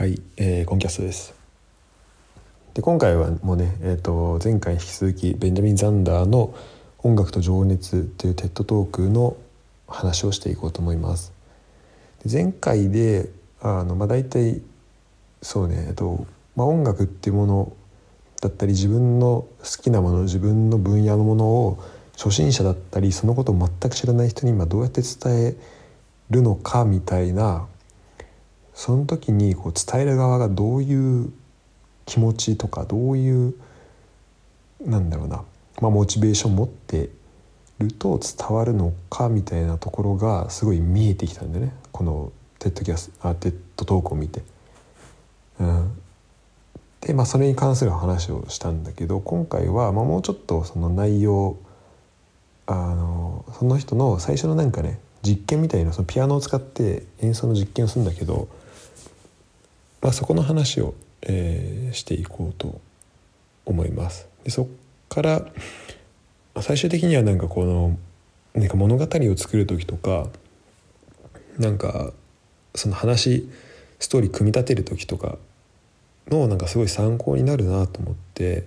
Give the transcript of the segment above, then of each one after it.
はい、えー、コンキャストです。で今回はもうね、えーと、前回引き続きベンジャミン・ザンダーの「音楽と情熱」っていう TED トークの話をしていこうと思います。で前回であの、まあ、大体そうね、えっとまあ、音楽っていうものだったり自分の好きなもの自分の分野のものを初心者だったりそのことを全く知らない人に今どうやって伝えるのかみたいなその時にこう伝える側がどういう気持ちとかどういうなんだろうな、まあ、モチベーション持ってると伝わるのかみたいなところがすごい見えてきたんでねこのテッドキャスあテッドトークを見て。うん、で、まあ、それに関する話をしたんだけど今回は、まあ、もうちょっとその内容あのその人の最初のなんかね実験みたいなそのピアノを使って演奏の実験をするんだけどまあ、そこの話を、えー、していこうと思います。でそっから最終的にはなんかこのなんか物語を作る時とかなんかその話ストーリー組み立てる時とかのなんかすごい参考になるなと思って、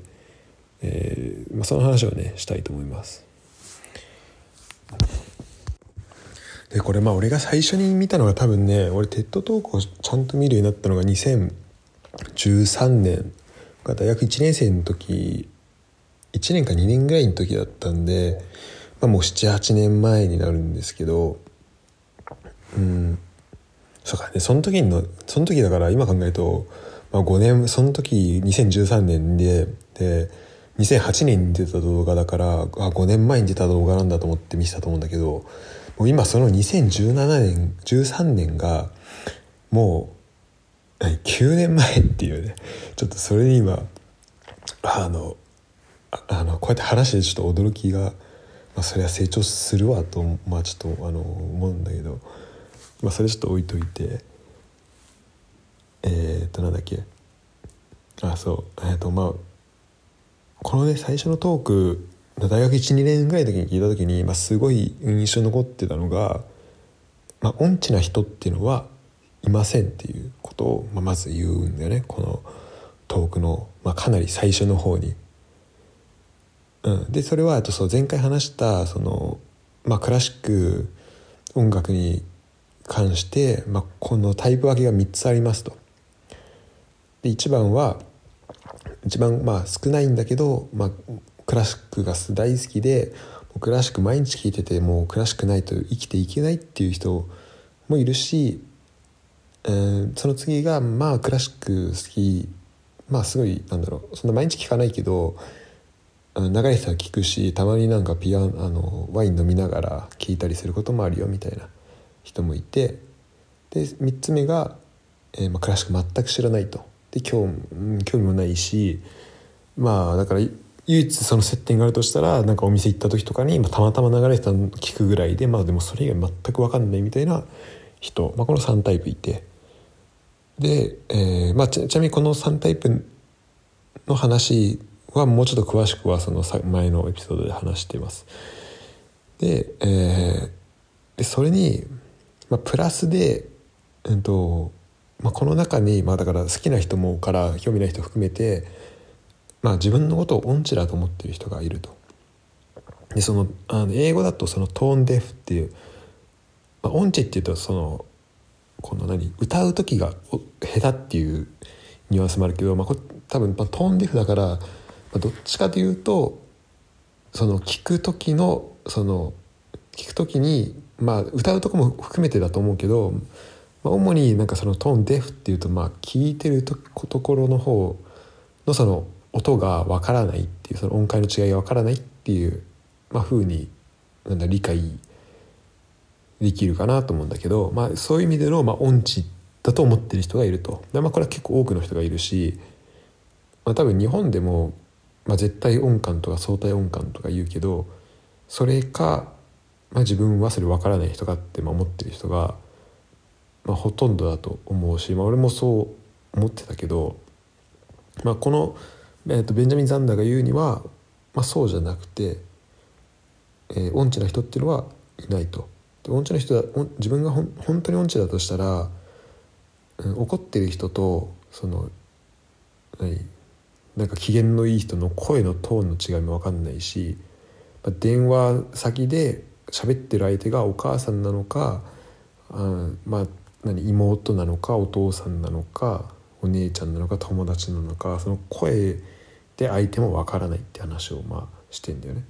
えーまあ、その話をねしたいと思います。でこれまあ俺が最初に見たのが多分ね俺テッドトークをちゃんと見るようになったのが2013年大学1年生の時1年か2年ぐらいの時だったんで、まあ、もう78年前になるんですけどうんそうかねその時のその時だから今考えると、まあ、5年その時2013年でで2008年に出た動画だからあ5年前に出た動画なんだと思って見せたと思うんだけどもう今その2017年13年がもう9年前っていうね。ちょっとそれに今あのあのこうやって話してちょっと驚きが、まあ、それは成長するわと、まあ、ちょっとあの思うんだけど、まあ、それちょっと置いといて。えー、っとなんだっけ。あそう。えー、っとまあこのね最初のトーク大学12年ぐらいの時に聞いた時に、まあ、すごい印象に残ってたのが、まあ、音痴な人っていうのはいませんっていうことを、まあ、まず言うんだよねこのトークの、まあ、かなり最初の方に。うん、でそれはあとそう前回話したその、まあ、クラシック音楽に関して、まあ、このタイプ分けが3つありますと。で1番は一番まあ少ないんだけど、まあ、クラシックが大好きでクラシック毎日聴いててもうクラシックないと生きていけないっていう人もいるし、えー、その次がまあクラシック好きまあすごいなんだろうそんな毎日聴かないけど流れてたら聴くしたまになんかピアあのワイン飲みながら聴いたりすることもあるよみたいな人もいてで3つ目が、えーまあ、クラシック全く知らないと。で興興味もないしまあだから唯一その接点があるとしたらなんかお店行った時とかに、まあ、たまたま流れてたの聞くぐらいでまあでもそれ以外全く分かんないみたいな人、まあ、この3タイプいてで、えーまあ、ちなみにこの3タイプの話はもうちょっと詳しくはその前のエピソードで話しています。で,、えー、でそれに、まあ、プラスで、えーとまあ、この中に、まあ、だから好きな人もから興味ない人含めてまあ、自分のことを音痴だと思ってる人がいると。でそのあの英語だとそのトーンデフっていう、まあ、音痴っていうとそのこの何歌う時が下手っていうニュアンスもあるけど、まあ、これ多分、まあ、トーンデフだから、まあ、どっちかというとその聞く時のその聞く時にまあ歌うとこも含めてだと思うけど、まあ、主になんかそのトーンデフっていうとまあ聞いてるところの方のその音がわからないっていうその音階の違いがわからないっていう、まあ、風になんだ理解できるかなと思うんだけど、まあ、そういう意味での、まあ、音痴だと思ってる人がいると。で、まあ、これは結構多くの人がいるし、まあ、多分日本でも、まあ、絶対音感とか相対音感とか言うけどそれか、まあ、自分はそれ分からない人かって思ってる人が、まあ、ほとんどだと思うし、まあ、俺もそう思ってたけど、まあ、このえーと、ベンジャミン・ザンダーが言うには、まあ、そうじゃなくて、えー、音痴な人っていうのはいないと。で音痴な人だ自分がほん本当に音痴だとしたら、うん、怒ってる人とその何なんか機嫌のいい人の声のトーンの違いも分かんないし、まあ、電話先で喋ってる相手がお母さんなのかあまあ何妹なのかお父さんなのかお姉ちゃんなのか友達なのかその声で相手も分からないって話をまあしてんだよね。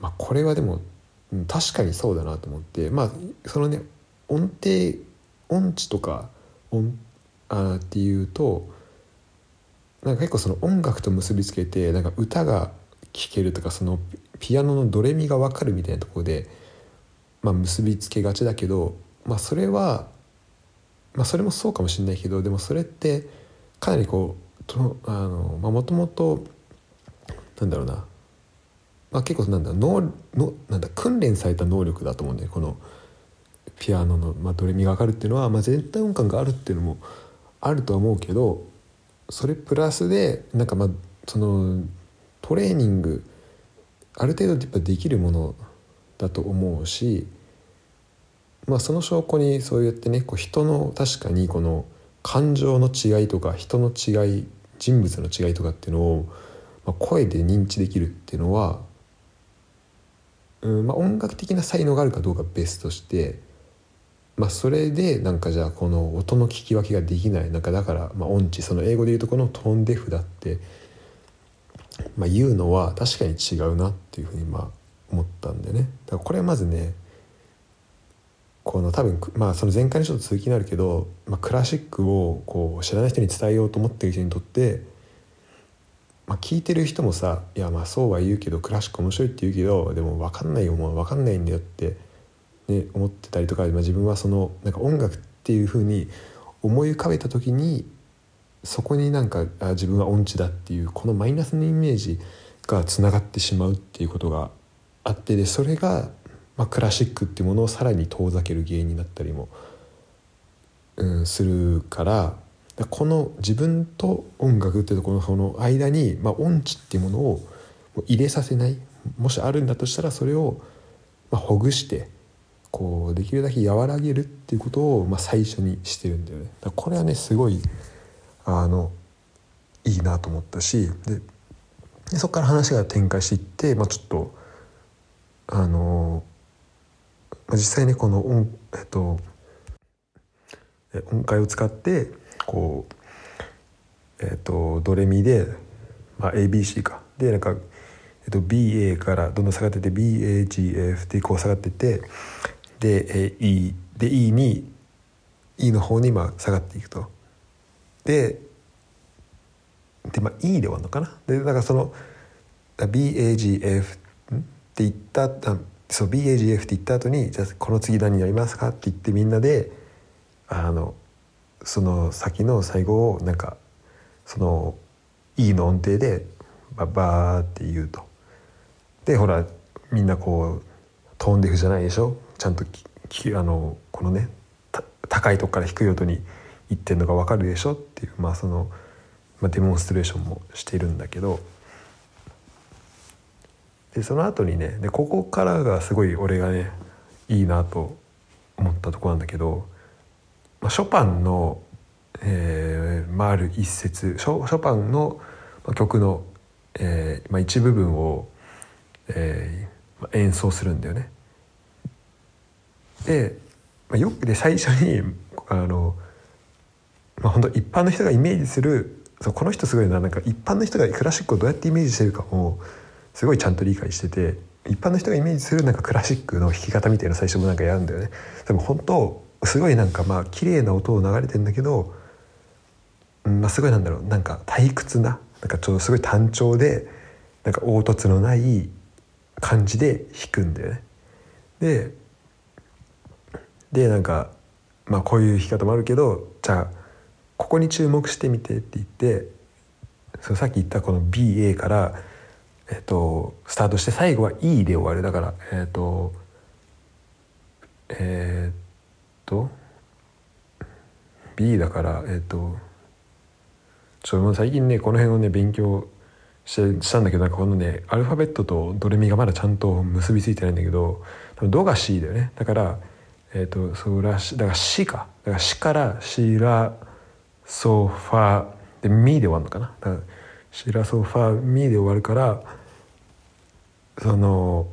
まあ、これはでも確かにそうだなと思ってまあそのね音程音痴とか音あっていうとなんか結構その音楽と結びつけてなんか歌が聴けるとかそのピアノのドレミが分かるみたいなところで、まあ、結びつけがちだけど、まあ、それは、まあ、それもそうかもしれないけどでもそれってかなりこうとあの、まあ、もともとなんだろうな、まあ、結構なんだののなんだ訓練された能力だと思うんだよこのピアノの、まあ、ドレミが分かるっていうのは、まあ、全体音感があるっていうのもあるとは思うけどそれプラスでなんかまあそのトレーニングある程度やっぱできるものだと思うし、まあ、その証拠にそうやってねこう人の確かにこの感情の違いとか人の違い人物の違いとかっていうのを、まあ、声で認知できるっていうのは、うんまあ、音楽的な才能があるかどうか別として、まあ、それでなんかじゃあこの音の聞き分けができないなんかだから、まあ、音痴その英語で言うとこのトーンデフだって、まあ、言うのは確かに違うなっていうふうにまあ思ったんでね。だからこれはまずねこの多分まあその前回にちょっと続きになるけど、まあ、クラシックをこう知らない人に伝えようと思ってる人にとって、まあ、聞いてる人もさ「いやまあそうは言うけどクラシック面白いって言うけどでも分かんないよもう分かんないんだよ」って、ね、思ってたりとか、まあ、自分はそのなんか音楽っていうふうに思い浮かべた時にそこになんかあ自分は音痴だっていうこのマイナスのイメージがつながってしまうっていうことがあってでそれがまあ、クラシックっていうものをさらに遠ざける原因になったりも、うん、するからこの自分と音楽っていうところのの間に、まあ、音痴っていうものを入れさせないもしあるんだとしたらそれを、まあ、ほぐしてこうできるだけ和らげるっていうことを、まあ、最初にしてるんだよね。これはねすごいあのいいなと思ったしででそこから話が展開していって、まあ、ちょっとあの実際ねこの音,、えっと、音階を使ってこう、えっと、ドレミで、まあ、ABC か。でなんか、えっと、BA からどんどん下がってて BAGF でこう下がっててで E で E に E の方にまあ下がっていくと。でで、まあ、E で終わるのかな。でだからその BAGF って言ったそう BAGF って言った後にじゃあこの次何やりますか？って言ってみんなであのその先の最後をなんかその E の音程でババーって言うと。でほらみんなこうトーンデフじゃないでしょ？ちゃんときあのこのね高いとこから低い音にいってんのが分かるでしょ？っていうまあその、まあ、デモンストレーションもしているんだけど。でその後にねでここからがすごい俺がねいいなと思ったとこなんだけど、まあ、ショパンの、えーまあ、ある一節ショショパンの曲の、えーまあ、一部分を、えー、演奏するんだよね。で,、まあ、よくで最初にあの、まあ、本当一般の人がイメージするそうこの人すごいななんか一般の人がクラシックをどうやってイメージしてるかもすごいちゃんと理解してて一般の人がイメージするなんかクラシックの弾き方みたいな最初もなんかやるんだよねでも本当すごいなんかまあ綺麗な音を流れてんだけど、うんまあ、すごいなんだろうなんか退屈ななんかちょうどすごい単調でなんか凹凸のない感じで弾くんだよね。ででなんかまあこういう弾き方もあるけどじゃあここに注目してみてって言ってそのさっき言ったこの BA からえっと、スタートして最後は「E」で終わる。だからえっとえ、っと B だからえ、っとちょっと最近ねこの辺をね勉強ししたんだけどなんかこのねアルファベットとドレミがまだちゃんと結びついてないんだけど多分ドが C だよね。だからえっ、とそうらしだから「し」か。だから「し」から「しらソファで「み」で終わるのかな。だから「しらソファみ」で終わるからその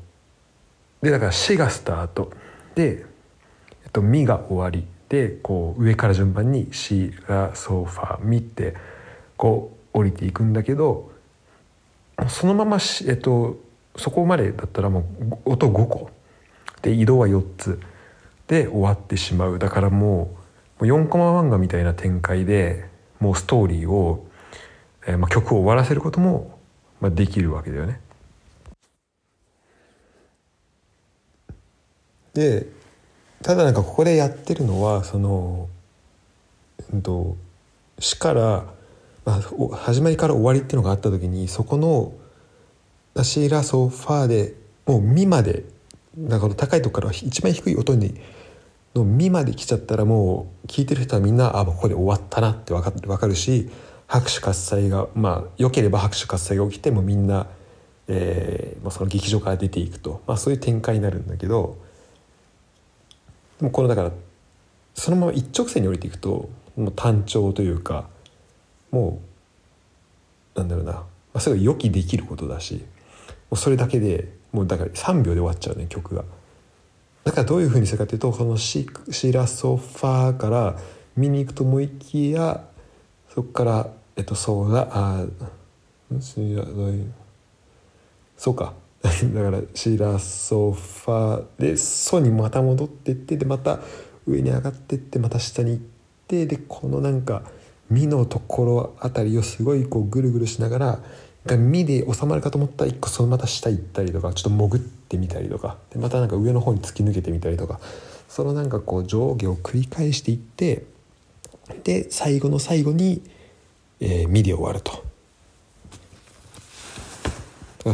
でだから「し」がスタート。で「えっと、み」が終わり。でこう上から順番に「しらソファみ」ってこう降りていくんだけどそのままし、えっと、そこまでだったらもう音5個。で移動は4つ。で終わってしまう。だからもう4コマ漫画みたいな展開でもうストーリーを、えー、まあ、曲を終わらせることも、まあ、できるわけだよね。でただなんかここでやってるのはそのうんと「死」からまあ、始まりから終わりっていうのがあった時にそこの「ダシラソファー」でもう「ミ」までだか高いとこから一番低い音にの「ミ」まで来ちゃったらもう聞いてる人はみんなあここで終わったなって分か分かるし拍手喝采がまあ良ければ拍手喝采が起きてもみんな、えーまあ、その劇場から出ていくと、まあ、そういう展開になるんだけどでもこのだからそのまま一直線に降りていくともう単調というかもうなんだろうな、まあ、それが予期できることだしもうそれだけでもうだから3秒で終わっちゃうね曲が。だからどういうふうにするかというとこのシ「シラソファー」から見に行くと思いきやそこからえっとそうだあそうか。だからシラソファーで「ソ」にまた戻ってってでまた上に上がってってまた下に行ってでこのなんか「身のところあたりをすごいこうぐるぐるしながらが身で収まるかと思ったら一個そのまた下行ったりとかちょっと潜ってみたりとかでまたなんか上の方に突き抜けてみたりとかそのなんかこう上下を繰り返していってで最後の最後に、えー、身で終わると。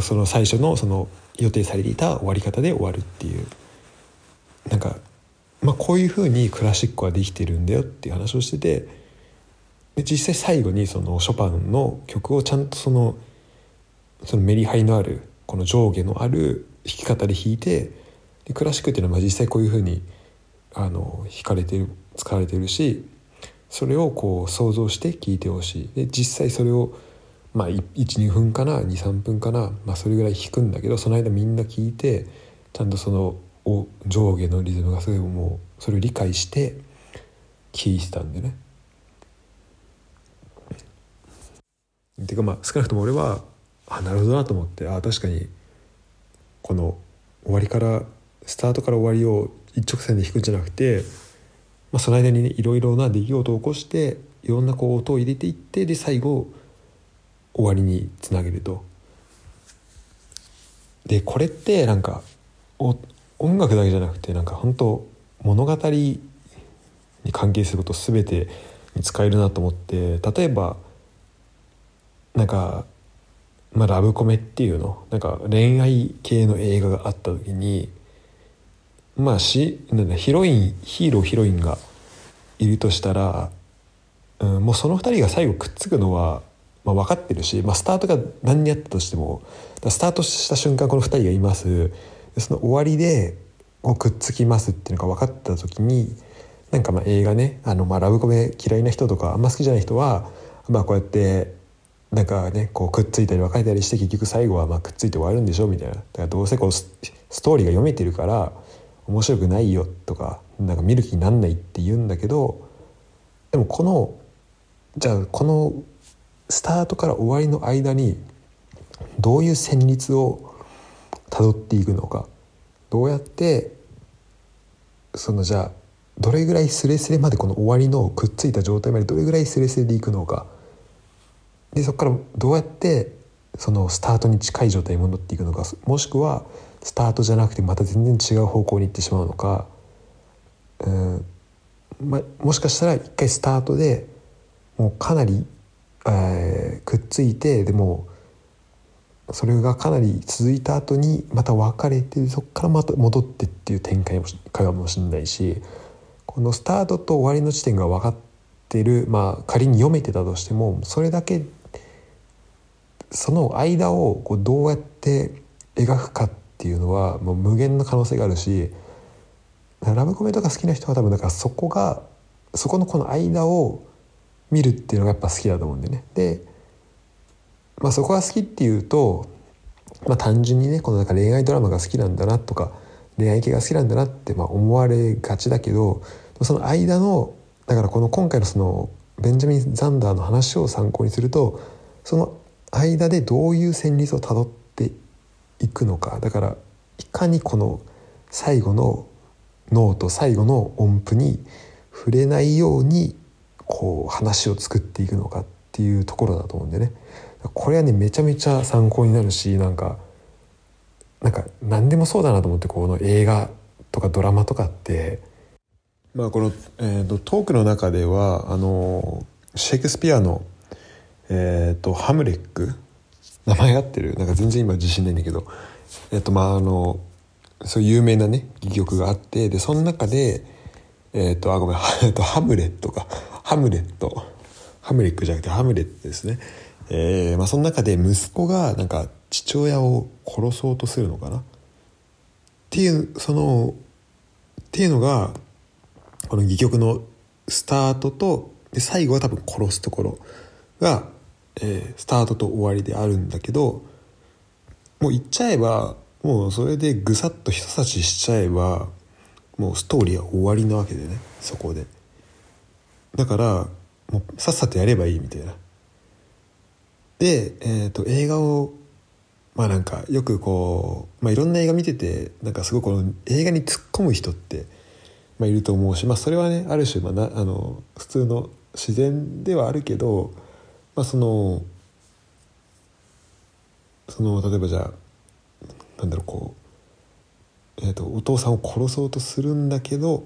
その最初のその予定されていた終わり方で終わるっていうなんか、まあ、こういうふうにクラシックはできてるんだよっていう話をしててで実際最後にそのショパンの曲をちゃんとそのそのメリハリのあるこの上下のある弾き方で弾いてでクラシックっていうのはまあ実際こういうふうにあの弾かれてる使われてるしそれをこう想像して聴いてほしい。で実際それをまあ12分かな23分かな、まあ、それぐらい弾くんだけどその間みんな聴いてちゃんとその上下のリズムがすごいもうそれを理解して聴いてたんでね。ていうかまあ少なくとも俺はあなるほどなと思ってあ確かにこの終わりからスタートから終わりを一直線で弾くんじゃなくて、まあ、その間にねいろいろな出来事を起こしていろんなこう音を入れていってで最後終わりにつなげると。でこれってなんか音楽だけじゃなくてなんか本当物語に関係すること全てに使えるなと思って例えばなんか、まあ、ラブコメっていうのなんか恋愛系の映画があった時にまあしなんだヒロインヒーローヒロインがいるとしたら、うん、もうその2人が最後くっつくのは、まあ、分かってるし、まあ、スタートが何にあったとしてもスタートした瞬間この2人がいます。その終わりでこうくっつきますっていうのが分かった時になんかまあ映画ねあのまあラブコメ嫌いな人とかあんま好きじゃない人は、まあ、こうやってなんかねこうくっついたり別れたりして結局最後はまあくっついて終わるんでしょみたいな。だからどうせこうストーリーが読めてるから面白くないよとかなんか見る気になんないって言うんだけどでもこのじゃあこのスタートから終わりの間にどういう旋律をたどっていくのかどうやってそのじゃあどれぐらいスレスレまでこの終わりのくっついた状態までどれぐらいスレスレでいくのか。でそこからどうやってそのスタートに近い状態に戻っていくのか。もしくはスタートじゃなくてまた全然違う方向に行ってしまうのか。うん、ま、もしかしたら一回スタートでもうかなり、えー、くっついてでもそれがかなり続いた後にまた別れてそこからまた戻ってっていう展開かもしれないしこのスタートと終わりの地点が分かってるまあ仮に読めてたとしてもそれだけその間をこうどうやって描くかっていうのはもう無限の可能性があるしラブコメとか好きな人は多分だからそこがそこのこの間を見るっていうのがやっぱ好きだと思うんでね。で、まあ、そこが好きっていうと、まあ、単純にねこのなんか恋愛ドラマが好きなんだなとか恋愛系が好きなんだなってまあ思われがちだけどその間のだからこの今回のそのベンジャミン・ザンダーの話を参考にするとその間でどういう旋律をたどっていくのかだからいかにこの最後のノート最後の音符に触れないようにこう話を作っていくのかっていうところだと思うんでね。これはねめちゃめちゃ参考になるしなんかなんか何でもそうだなと思ってこの映画とかドラマとかって。まあこの、えーと、トークの中ではあのシェイクスピアの、えーと、ハムレット名前合ってる？なんか全然今自信ないんだけど。えっ、ー、とまああのそういう有名なね戯曲があってでその中でえっ、ー、とあごめん ハムレットか。ハムレット。ハムレックじゃなくてハムレットですね。えー、まあその中で息子がなんか父親を殺そうとするのかな？っていうそのっていうのがこの戯曲のスタートとで最後は多分殺すところが、えー、スタートと終わりであるんだけどもう言っちゃえばもうそれでぐさっと一刺ししちゃえばもうストーリーは終わりなわけでねそこで。だからもうさっさとやればいいみたいな。で、えーと、映画をまあなんかよくこう、まあ、いろんな映画見ててなんかすごいこの映画に突っ込む人って、まあ、いると思うし、まあ、それはねある種、まあ、なあの普通の自然ではあるけど、まあ、そのその例えばじゃあなんだろうこう、えーと、お父さんを殺そうとするんだけど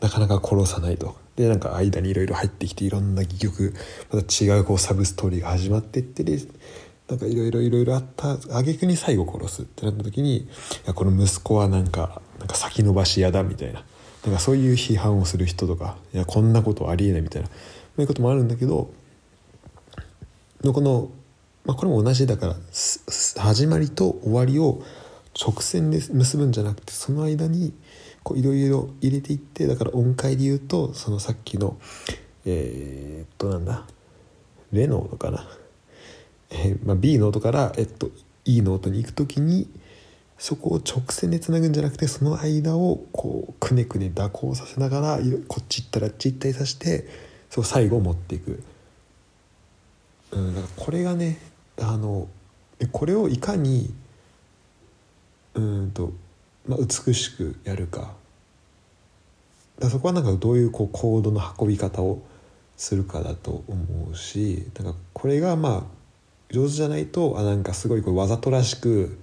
なかなか殺さないと。でなんか間にいろいろ入ってきていろんな戯曲また違うこうサブストーリーが始まってってでなんかいろいろいろいろあった。挙句に最後殺すってなった時にいやこの息子はなんかなんか先延ばし屋だみたいな。なんかそういう批判をする人とかいやこんなことありえないみたいな。そういうこともあるんだけどのこの、まあ、これも同じだから始まりと終わりを直線で結ぶんじゃなくてその間にこういろいろ入れていってだから音階で言うとそのさっきのえー、っとなんだレノートかな、えーまあ、B ノートから、えっと、E ノートに行く時にそこを直線でつなぐんじゃなくてその間をこうくねくね蛇行させながらこっち行ったらあっち行ったりさせてそう最後持っていく、うん、だからこれがねあのこれをいかにうんと、まあ、美しくやるか。だそこはなんかどういうこうコードの運び方をするかだと思うしなんかこれがまあ上手じゃないとあなんかすごいこうわざとらしく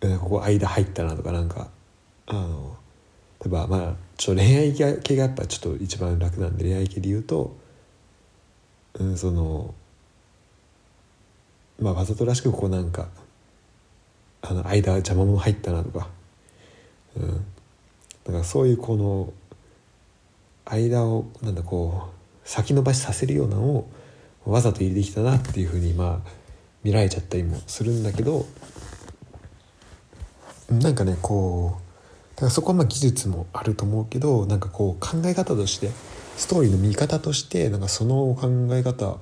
ここ間入ったなとかなんかあの例えばまあちょっと恋愛系がやっぱちょっと一番楽なんで恋愛系で言うと、うん、そのまあわざとらしくこうなんかあの間邪魔者入ったなとか、うん、だからそういうこの間をなんだこう先延ばしさせるようなのをわざと入れてきたなっていうふうにまあ見られちゃったりもするんだけどなんかねこうだからそこはまあ技術もあると思うけどなんかこう考え方としてストーリーの見方としてなんかその考え方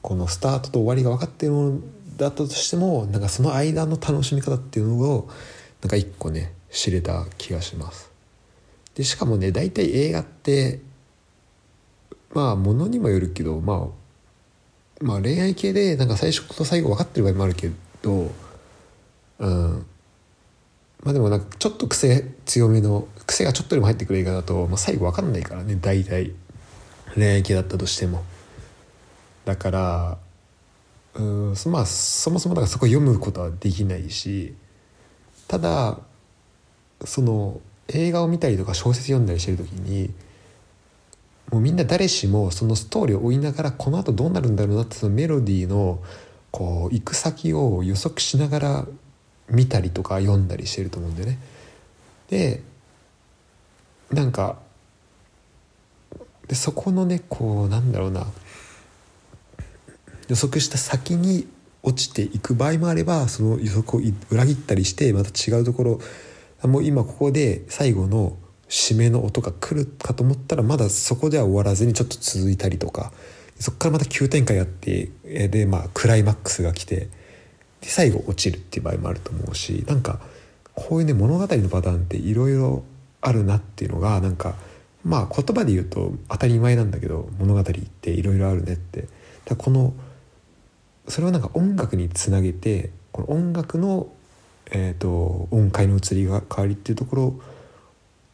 このスタートと終わりが分かってるものだったとしてもなんかその間の楽しみ方っていうのをなんか一個ね知れた気がします。でしかもね大体映画ってまあものにもよるけどまあまあ恋愛系でなんか最初と最後分かってる場合もあるけどうん。まあでもなんかちょっと癖強めの癖がちょっとでも入ってくる映画だと、まあ、最後分かんないからね大体。恋愛系だったとしても。だからうんまあそもそもだからそこ読むことはできないしただその映画を見たりとか小説読んだりしてる時にもうみんな誰しもそのストーリーを追いながらこのあとどうなるんだろうなってそのメロディーのこう行く先を予測しながら見たりとか読んだりしてると思うんだよね。でなんかでそこのねこうなんだろうな予測した先に落ちていく場合もあればその予測を裏切ったりしてまた違うところもう今ここで最後の締めの音が来るかと思ったらまだそこでは終わらずにちょっと続いたりとかそこからまた急展開やってでまあクライマックスが来てで最後落ちるっていう場合もあると思うしなんかこういうね物語のパターンっていろいろあるなっていうのがなんかまあ言葉で言うと当たり前なんだけど物語っていろいろあるねって。だこのそれをなんか音楽につなげてこの音楽の、えーと、音階の移りが変わりっていうところ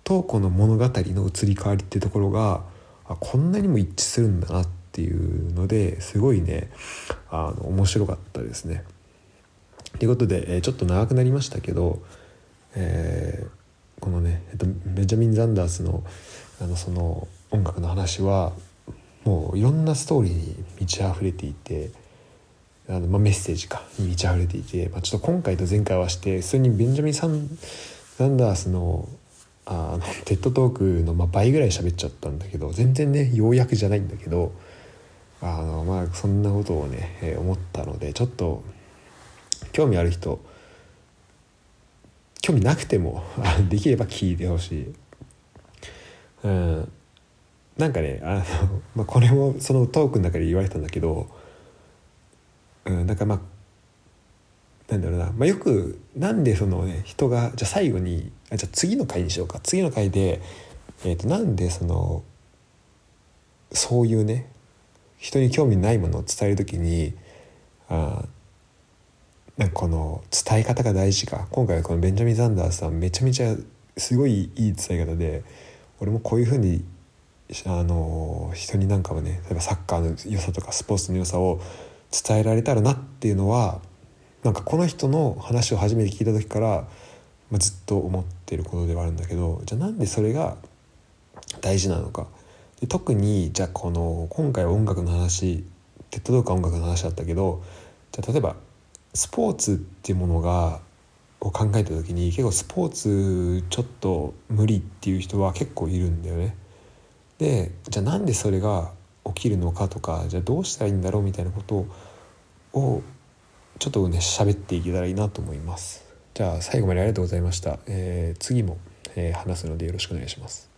とこの物語の移り変わりっていうところがあこんなにも一致するんだなっていうのですごいねあの面白かったですね。ということで、えー、ちょっと長くなりましたけど、えー、このね、えっと、ベンジャミン・ザンダースのあのその音楽の話はもういろんなストーリーに満ち溢れていてあの、まあ、メッセージかに満ち溢れていて、まあ、ちょっと今回と前回はして普通にベンジャミン・サンザンダースのあのテッドトークのまあ倍ぐらい喋っちゃったんだけど全然ね要約じゃないんだけどあのまあそんなことをね、えー、思ったのでちょっと興味ある人興味なくてもできれば聞いてほしい。うん、なんかねあの、まあ、これもそのトークの中で言われたんだけど、うん、なんかまあなんだろうな、まあ、よくなんでそのね人がじゃあ最後にあじゃあ次の回にしようか。次の回で、えー、となんでそのそういうね人に興味ないものを伝える時にあなんかこの伝え方が大事か。今回はこのベンジャミン・ザンダースさんめちゃめちゃすごいいい伝え方で俺もこういうふうにあの人になんかはね例えばサッカーの良さとかスポーツの良さを伝えられたらなっていうのはなんかこの人の話を初めて聞いた時から、まあ、ずっと思ってることではあるんだけどじゃあなんでそれが大事なのかで特にじゃあこの今回は音楽の話テッドドークは音楽の話だったけどじゃあ例えばスポーツっていうものがを考えた時に結構スポーツちょっと無理っていう人は結構いるんだよね。でじゃあなんでそれが起きるのかとかじゃあどうしたらいいんだろうみたいなことをちょっとね喋っていけたらいいなと思います。じゃあ最後までありがとうございました。えー、次も、えー、話すのでよろしくお願いします。